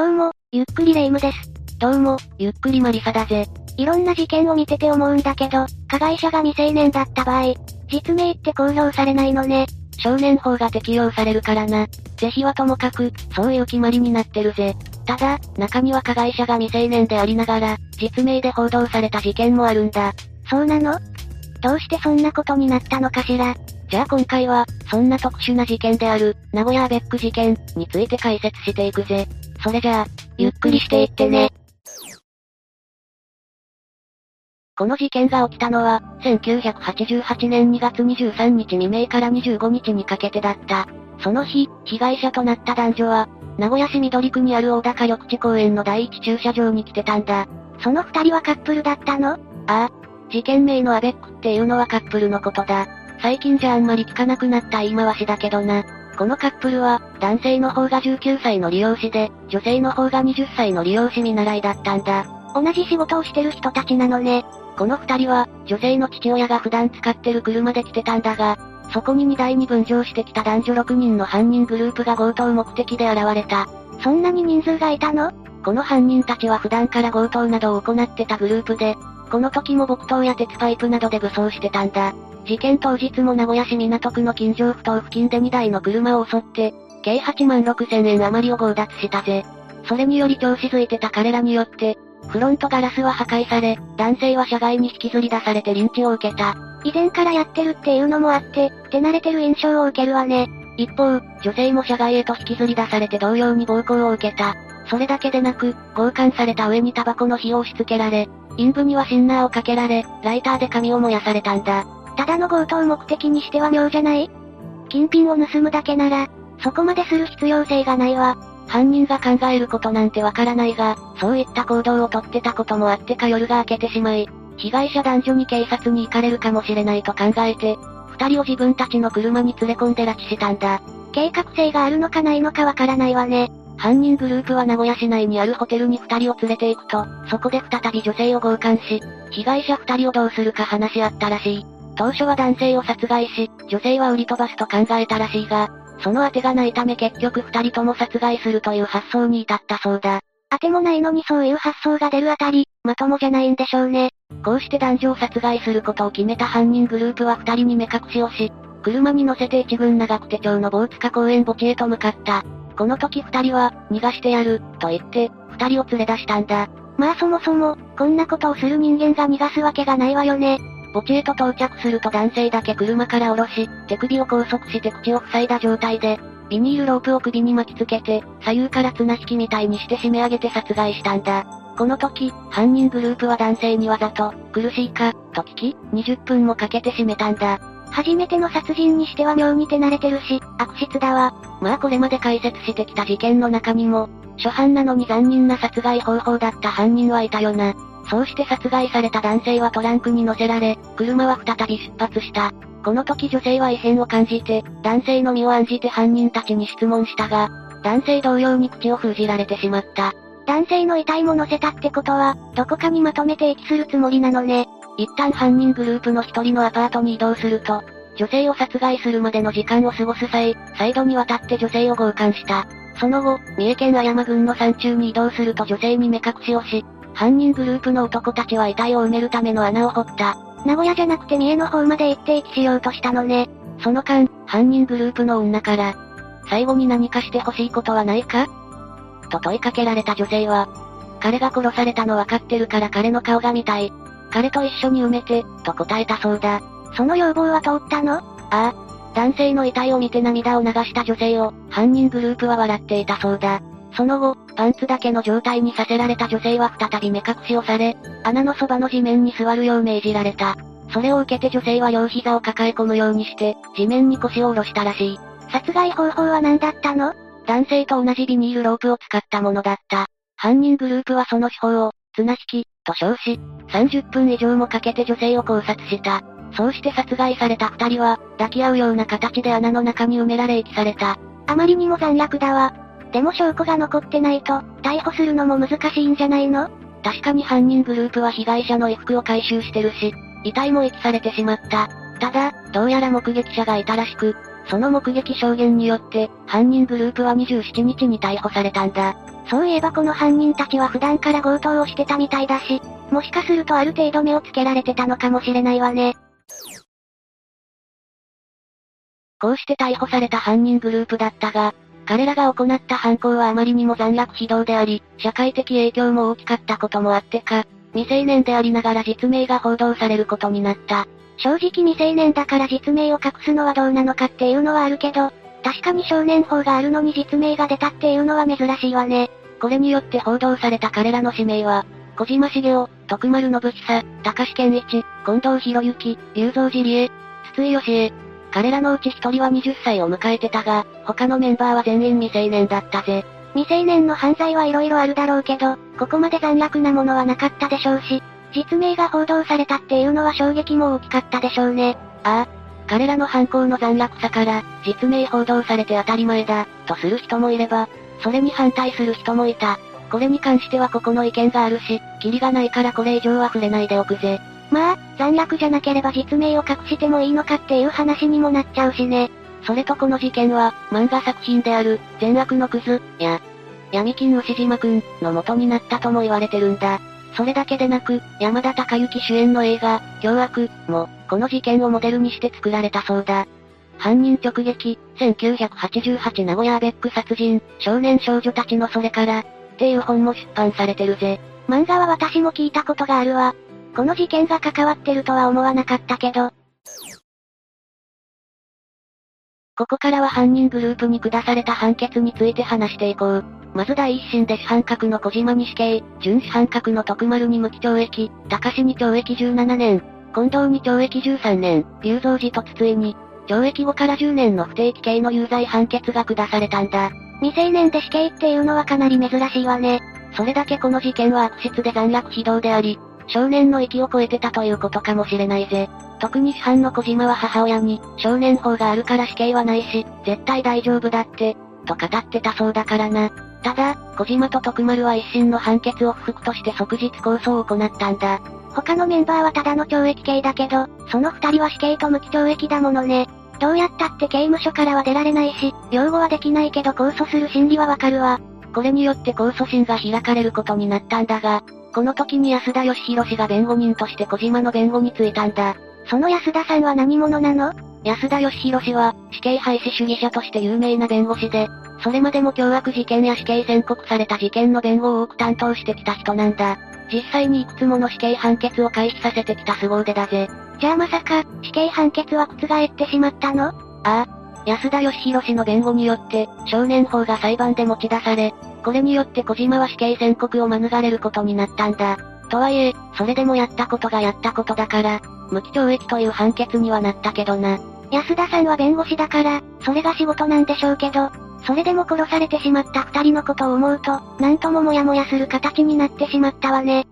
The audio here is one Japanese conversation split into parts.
どうも、ゆっくりレ夢ムです。どうも、ゆっくりマリサだぜ。いろんな事件を見てて思うんだけど、加害者が未成年だった場合、実名って公表されないのね。少年法が適用されるからな。是非はともかく、そういう決まりになってるぜ。ただ、中には加害者が未成年でありながら、実名で報道された事件もあるんだ。そうなの？どうしてそんなことになったのかしら？じゃあ今回は、そんな特殊な事件である、名古屋アベック事件について解説していくぜ。それじゃあ、ゆっくりしていってね。この事件が起きたのは、1988年2月23日未明から25日にかけてだった。その日、被害者となった男女は、名古屋市緑区にある大高緑地公園の第一駐車場に来てたんだ。その二人はカップルだったの？ああ。事件名のアベックっていうのはカップルのことだ。最近じゃあんまり聞かなくなった言い回しだけどな。このカップルは、男性の方が19歳の利用師で、女性の方が20歳の利用師見習いだったんだ。同じ仕事をしてる人たちなのね。この二人は、女性の父親が普段使ってる車で来てたんだが、そこに荷台に分乗してきた男女6人の犯人グループが強盗目的で現れた。そんなに人数がいたの？この犯人たちは普段から強盗などを行ってたグループで、この時も木刀や鉄パイプなどで武装してたんだ。事件当日も名古屋市港区の近所不当付近で2台の車を襲って、計8万6千円余りを強奪したぜ。それにより調子づいてた彼らによって、フロントガラスは破壊され、男性は車外に引きずり出されてリンチを受けた。以前からやってるっていうのもあって、手慣れてる印象を受けるわね。一方、女性も車外へと引きずり出されて同様に暴行を受けた。それだけでなく、強姦された上にタバコの火を押し付けられ、陰部にはシンナーをかけられ、ライターで髪を燃やされたんだ。ただの強盗目的にしては妙じゃない？金品を盗むだけなら、そこまでする必要性がないわ。犯人が考えることなんてわからないが、そういった行動をとってたこともあってか夜が明けてしまい、被害者男女に警察に行かれるかもしれないと考えて、二人を自分たちの車に連れ込んで拉致したんだ。計画性があるのかないのかわからないわね。犯人グループは名古屋市内にあるホテルに二人を連れて行くと、そこで再び女性を強姦し、被害者二人をどうするか話し合ったらしい。当初は男性を殺害し、女性は売り飛ばすと考えたらしいが、その当てがないため結局二人とも殺害するという発想に至ったそうだ。当てもないのにそういう発想が出るあたり、まともじゃないんでしょうね。こうして男女を殺害することを決めた犯人グループは二人に目隠しをし、車に乗せて一軍長久手町の坊塚公園墓地へと向かった。この時二人は、逃がしてやる、と言って、二人を連れ出したんだ。まあそもそも、こんなことをする人間が逃がすわけがないわよね。墓地へと到着すると男性だけ車から降ろし、手首を拘束して口を塞いだ状態で、ビニールロープを首に巻きつけて、左右から綱引きみたいにして締め上げて殺害したんだ。この時、犯人グループは男性にわざと、苦しいか、と聞き、20分もかけて締めたんだ。初めての殺人にしては妙に手慣れてるし、悪質だわ。まあこれまで解説してきた事件の中にも、初犯なのに残忍な殺害方法だった犯人はいたよな。そうして殺害された男性はトランクに乗せられ、車は再び出発した。この時女性は異変を感じて、男性の身を案じて犯人たちに質問したが、男性同様に口を封じられてしまった。男性の遺体も乗せたってことは、どこかにまとめて遺棄するつもりなのね。一旦犯人グループの一人のアパートに移動すると、女性を殺害するまでの時間を過ごす際、再度にわたって女性を強姦した。その後、三重県阿山郡の山中に移動すると女性に目隠しをし、犯人グループの男たちは遺体を埋めるための穴を掘った。名古屋じゃなくて三重の方まで行って遺棄しようとしたのね。その間、犯人グループの女から、最後に何かしてほしいことはないか？と問いかけられた女性は、彼が殺されたの分かってるから彼の顔が見たい。彼と一緒に埋めて、と答えたそうだ。その要望は通ったの？ああ。男性の遺体を見て涙を流した女性を、犯人グループは笑っていたそうだ。その後、パンツだけの状態にさせられた女性は再び目隠しをされ、穴のそばの地面に座るよう命じられた。それを受けて女性は両膝を抱え込むようにして、地面に腰を下ろしたらしい。殺害方法は何だったの？男性と同じビニールロープを使ったものだった。犯人グループはその手法を、綱引き、と称し、30分以上もかけて女性を考察した。そうして殺害された二人は、抱き合うような形で穴の中に埋められ遺棄された。あまりにも残虐だわ。でも証拠が残ってないと、逮捕するのも難しいんじゃないの？確かに犯人グループは被害者の衣服を回収してるし、遺体も遺棄されてしまった。ただ、どうやら目撃者がいたらしく、その目撃証言によって、犯人グループは27日に逮捕されたんだ。そういえばこの犯人たちは普段から強盗をしてたみたいだし、もしかするとある程度目をつけられてたのかもしれないわね。こうして逮捕された犯人グループだったが、彼らが行った犯行はあまりにも残虐非道であり、社会的影響も大きかったこともあってか、未成年でありながら実名が報道されることになった。正直未成年だから実名を隠すのはどうなのかっていうのはあるけど、確かに少年法があるのに実名が出たっていうのは珍しいわね。これによって報道された彼らの指名は、小島茂雄、徳丸信久、高橋健一、近藤博之、龍造寺理恵、筒井義恵。彼らのうち一人は20歳を迎えてたが、他のメンバーは全員未成年だったぜ。未成年の犯罪はいろいろあるだろうけど、ここまで残虐なものはなかったでしょうし、実名が報道されたっていうのは衝撃も大きかったでしょうね。ああ。彼らの犯行の残虐さから、実名報道されて当たり前だ、とする人もいれば、それに反対する人もいた。これに関してはここの意見があるし、キリがないからこれ以上は触れないでおくぜ。まあ、残虐じゃなければ実名を隠してもいいのかっていう話にもなっちゃうしね。それとこの事件は、漫画作品である、善悪のクズ、や、闇金牛島くん、の元になったとも言われてるんだ。それだけでなく、山田孝之主演の映画、凶悪、も、この事件をモデルにして作られたそうだ。犯人直撃、1988名古屋アベック殺人、少年少女たちのそれから、っていう本も出版されてるぜ。漫画は私も聞いたことがあるわ。この事件が関わってるとは思わなかったけど。ここからは犯人グループに下された判決について話していこう。まず第一審で主犯格の小島に死刑、準主犯格の徳丸に無期懲役、高志に懲役17年、近藤に懲役13年、龍造寺と筒井に、懲役後から10年の不定期刑の有罪判決が下されたんだ。未成年で死刑っていうのはかなり珍しいわね。それだけこの事件は悪質で残虐非道であり、少年の域を超えてたということかもしれないぜ。特に主犯の小島は母親に、少年法があるから死刑はないし、絶対大丈夫だって、と語ってたそうだからな。ただ、小島と徳丸は一審の判決を不服として即日控訴を行ったんだ。他のメンバーはただの懲役刑だけど、その二人は死刑と無期懲役だものね。どうやったって刑務所からは出られないし、擁護はできないけど控訴する心理はわかるわ。これによって控訴審が開かれることになったんだが、この時に安田義弘氏が弁護人として小島の弁護についたんだ。その安田さんは何者なの？安田義弘氏は、死刑廃止主義者として有名な弁護士で、それまでも凶悪事件や死刑宣告された事件の弁護を多く担当してきた人なんだ。実際にいくつもの死刑判決を回避させてきた凄腕だぜ。じゃあまさか、死刑判決は覆ってしまったの？ああ。安田義弘氏の弁護によって、少年法が裁判で持ち出され、これによって小島は死刑宣告を免れることになったんだ。とはいえ、それでもやったことがやったことだから、無期懲役という判決にはなったけどな。安田さんは弁護士だから、それが仕事なんでしょうけど、それでも殺されてしまった二人のことを思うと、なんとももやもやする形になってしまったわね。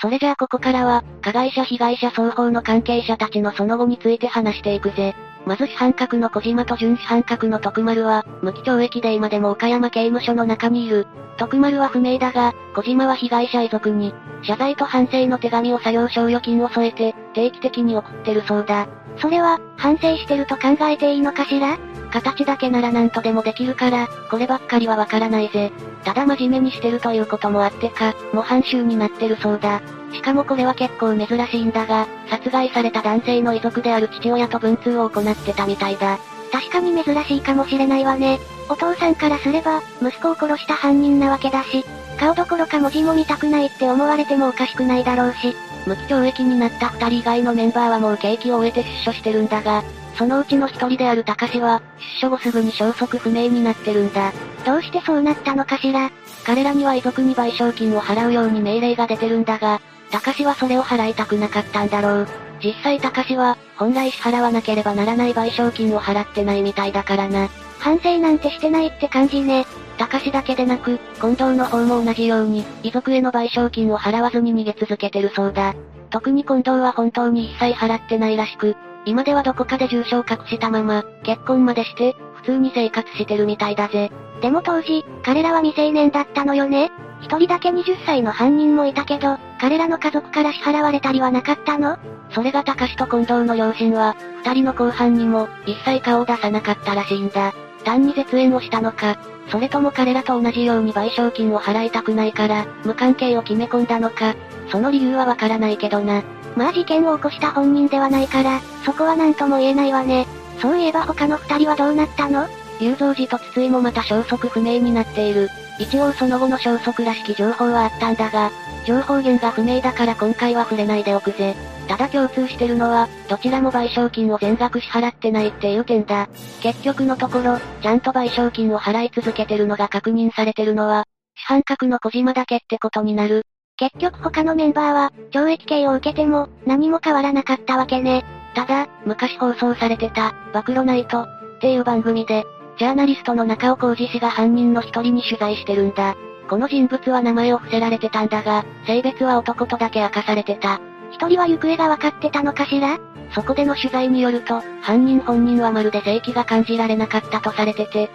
それじゃあここからは、加害者被害者双方の関係者たちのその後について話していくぜ。まず主犯格の小島と準主犯格の徳丸は、無期懲役で今でも岡山刑務所の中にいる。徳丸は不明だが、小島は被害者遺族に、謝罪と反省の手紙を作業賞与金を添えて、定期的に送ってるそうだ。それは、反省してると考えていいのかしら？形だけなら何とでもできるから、こればっかりはわからないぜ。ただ真面目にしてるということもあってか、模範囚になってるそうだ。しかもこれは結構珍しいんだが、殺害された男性の遺族である父親と文通を行ってたみたいだ。確かに珍しいかもしれないわね。お父さんからすれば、息子を殺した犯人なわけだし、顔どころか文字も見たくないって思われてもおかしくないだろうし。無期懲役になった二人以外のメンバーはもう刑期を終えて出所してるんだが、そのうちの一人である高志は、出所後すぐに消息不明になってるんだ。どうしてそうなったのかしら？彼らには遺族に賠償金を払うように命令が出てるんだが、高志はそれを払いたくなかったんだろう。実際高志は、本来支払わなければならない賠償金を払ってないみたいだからな。反省なんてしてないって感じね。高志だけでなく、近藤の方も同じように、遺族への賠償金を払わずに逃げ続けてるそうだ。特に近藤は本当に一切払ってないらしく、今ではどこかで重傷を隠したまま、結婚までして、普通に生活してるみたいだぜ。でも当時、彼らは未成年だったのよね一人だけ20歳の犯人もいたけど、彼らの家族から支払われたりはなかったの？それが高志と近藤の両親は、二人の後半にも、一切顔を出さなかったらしいんだ。単に絶縁をしたのか、それとも彼らと同じように賠償金を払いたくないから、無関係を決め込んだのか、その理由はわからないけどな。まあ事件を起こした本人ではないから、そこは何とも言えないわね。そういえば他の二人はどうなったの？雄三寺と筒井もまた消息不明になっている。一応その後の消息らしき情報はあったんだが、情報源が不明だから今回は触れないでおくぜ。ただ共通してるのは、どちらも賠償金を全額支払ってないっていう点だ。結局のところ、ちゃんと賠償金を払い続けてるのが確認されてるのは、主犯格の小島だけってことになる。結局他のメンバーは、懲役刑を受けても、何も変わらなかったわけね。ただ、昔放送されてた、暴露ナイト、っていう番組で、ジャーナリストの中尾浩二氏が犯人の一人に取材してるんだ。この人物は名前を伏せられてたんだが、性別は男とだけ明かされてた。一人は行方が分かってたのかしら？そこでの取材によると、犯人本人はまるで正気が感じられなかったとされてて、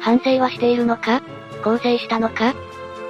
反省はしているのか？更生したのか？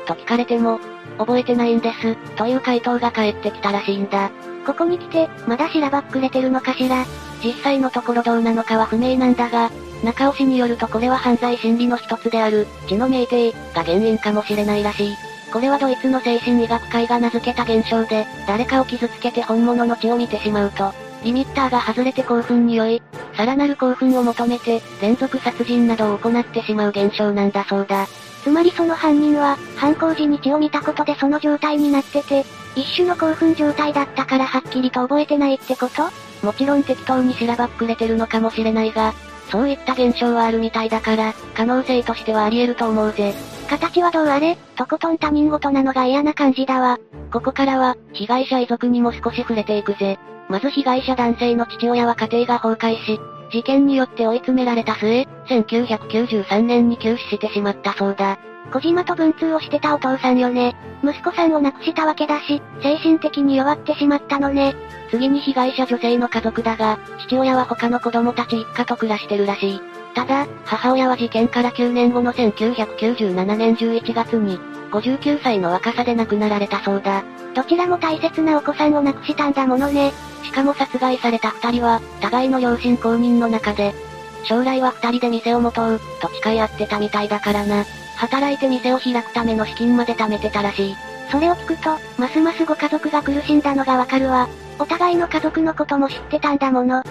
と聞かれても、覚えてないんです、という回答が返ってきたらしいんだ。ここに来て、まだしらばっくれてるのかしら？実際のところどうなのかは不明なんだが、中尾氏によるとこれは犯罪心理の一つである、血の酩酊が原因かもしれないらしい。これはドイツの精神医学会が名付けた現象で、誰かを傷つけて本物の血を見てしまうと、リミッターが外れて興奮に酔い、さらなる興奮を求めて、連続殺人などを行ってしまう現象なんだそうだ。つまりその犯人は、犯行時に血を見たことでその状態になってて、一種の興奮状態だったからはっきりと覚えてないってこと？もちろん適当にしらばっくれてるのかもしれないが、そういった現象はあるみたいだから、可能性としてはあり得ると思うぜ。形はどうあれ、とことん他人事なのが嫌な感じだわ。ここからは、被害者遺族にも少し触れていくぜ。まず被害者男性の父親は家庭が崩壊し、事件によって追い詰められた末、1993年に急死してしまったそうだ。小島と文通をしてたお父さんよね。息子さんを亡くしたわけだし、精神的に弱ってしまったのね。次に被害者女性の家族だが、父親は他の子供たち一家と暮らしてるらしい。ただ、母親は事件から9年後の1997年11月に、59歳の若さで亡くなられたそうだ。どちらも大切なお子さんを亡くしたんだものね。しかも殺害された二人は、互いの両親公認の中で、将来は二人で店を持とう、と誓い合ってたみたいだからな。働いて店を開くための資金まで貯めてたらしい。それを聞くと、ますますご家族が苦しんだのがわかるわ。お互いの家族のことも知ってたんだもの。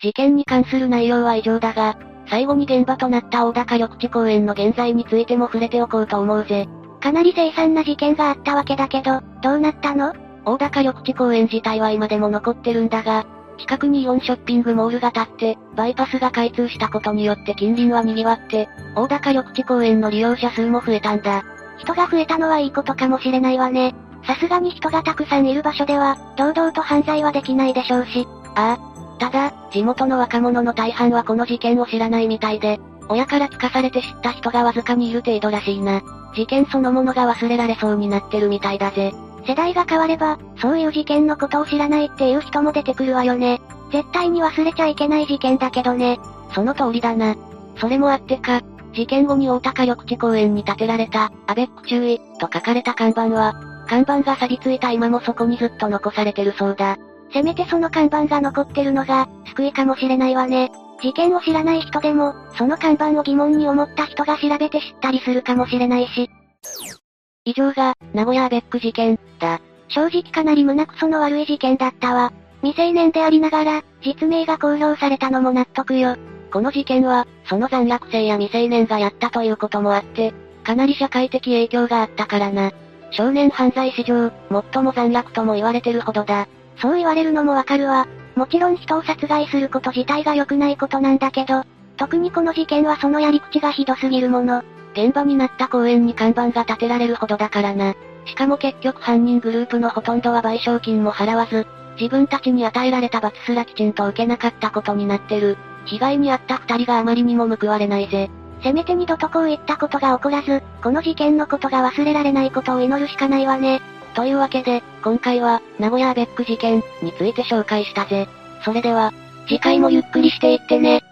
事件に関する内容は以上だが、最後に現場となった大高緑地公園の現在についても触れておこうと思うぜ。かなり凄惨な事件があったわけだけど、どうなったの？大高緑地公園自体は今でも残ってるんだが、近くにイオンショッピングモールが建って、バイパスが開通したことによって近隣は賑わって、大高緑地公園の利用者数も増えたんだ。人が増えたのはいいことかもしれないわね。さすがに人がたくさんいる場所では、堂々と犯罪はできないでしょうし。ああ。ただ、地元の若者の大半はこの事件を知らないみたいで、親から聞かされて知った人がわずかにいる程度らしいな。事件そのものが忘れられそうになってるみたいだぜ。世代が変われば、そういう事件のことを知らないっていう人も出てくるわよね。絶対に忘れちゃいけない事件だけどね。その通りだな。それもあってか、事件後に大高緑地公園に建てられた、アベック注意、と書かれた看板は、看板が錆びついた今もそこにずっと残されてるそうだ。せめてその看板が残ってるのが、救いかもしれないわね。事件を知らない人でも、その看板を疑問に思った人が調べて知ったりするかもしれないし。以上が、名古屋アベック事件、だ。正直かなり胸くその悪い事件だったわ。未成年でありながら、実名が公表されたのも納得よ。この事件は、その残虐性や未成年がやったということもあって、かなり社会的影響があったからな。少年犯罪史上、最も残虐とも言われてるほどだ。そう言われるのもわかるわ。もちろん人を殺害すること自体が良くないことなんだけど、特にこの事件はそのやり口がひどすぎるもの。現場になった公園に看板が建てられるほどだからな。しかも結局犯人グループのほとんどは賠償金も払わず、自分たちに与えられた罰すらきちんと受けなかったことになってる。被害に遭った二人があまりにも報われないぜ。せめて二度とこういったことが起こらず、この事件のことが忘れられないことを祈るしかないわね。というわけで、今回は、名古屋アベック事件について紹介したぜ。それでは、次回もゆっくりしていってね。